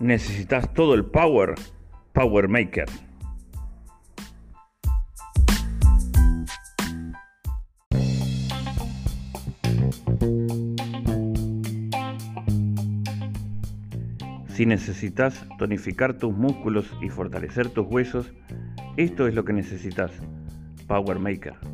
necesitas todo el power, Power Maker. Si necesitas tonificar tus músculos y fortalecer tus huesos, esto es lo que necesitas, Power Maker.